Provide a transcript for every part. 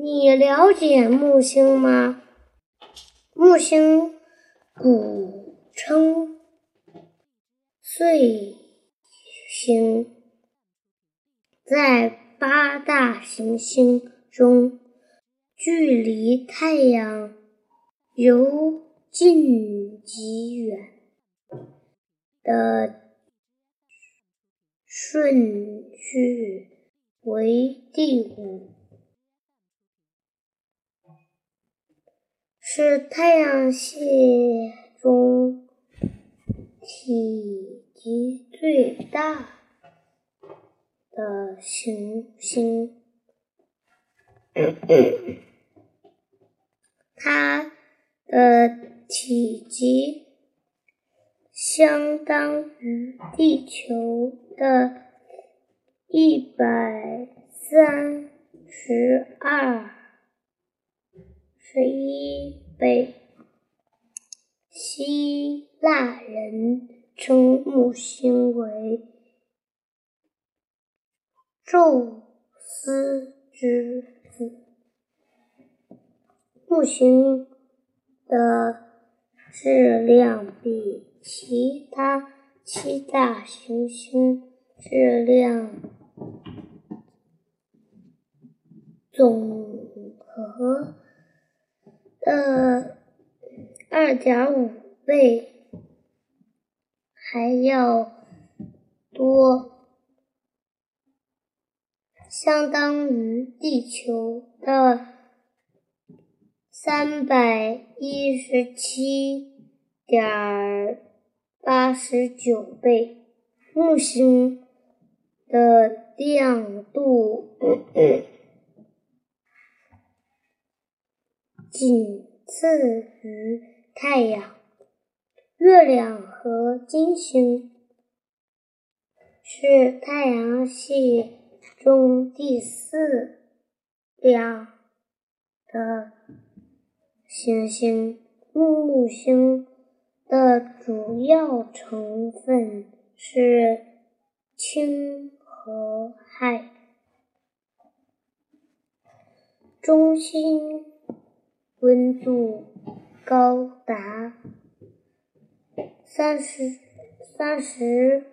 你了解木星吗？木星古称岁星，在八大行星中，距离太阳由近及远的顺序为第五。是太阳系中体积最大的行星，它的体积相当于地球的一百三十二。十一倍。希腊人称木星为宙斯之子。木星的质量比其他七大行星质量总和。的二点五倍还要多，相当于地球的三百一十七点八十九倍。木星的亮度。仅次于太阳、月亮和金星，是太阳系中第四亮的行星。木星的主要成分是氢和氦，中心。温度高达三十三十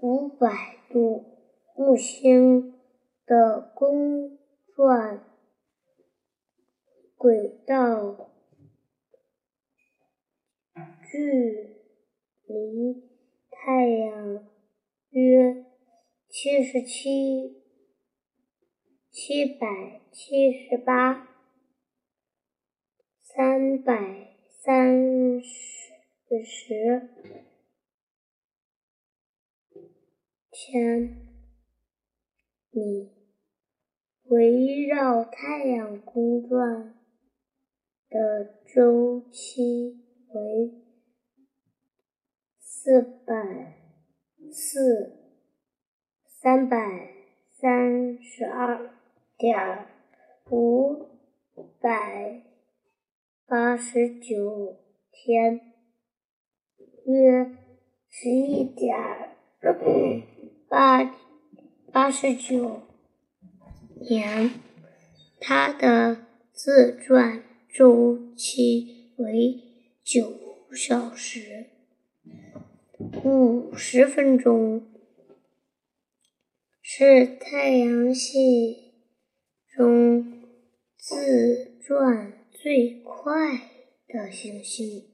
五百度。木星的公转轨道距离太阳约七十七七百七十八。三百三十千米，围绕太阳公转的周期为四百四三百三十二点五百。八十九天，约十一点八八十九年，它的自转周期为九小时五十分钟，是太阳系中自转。最快的星星。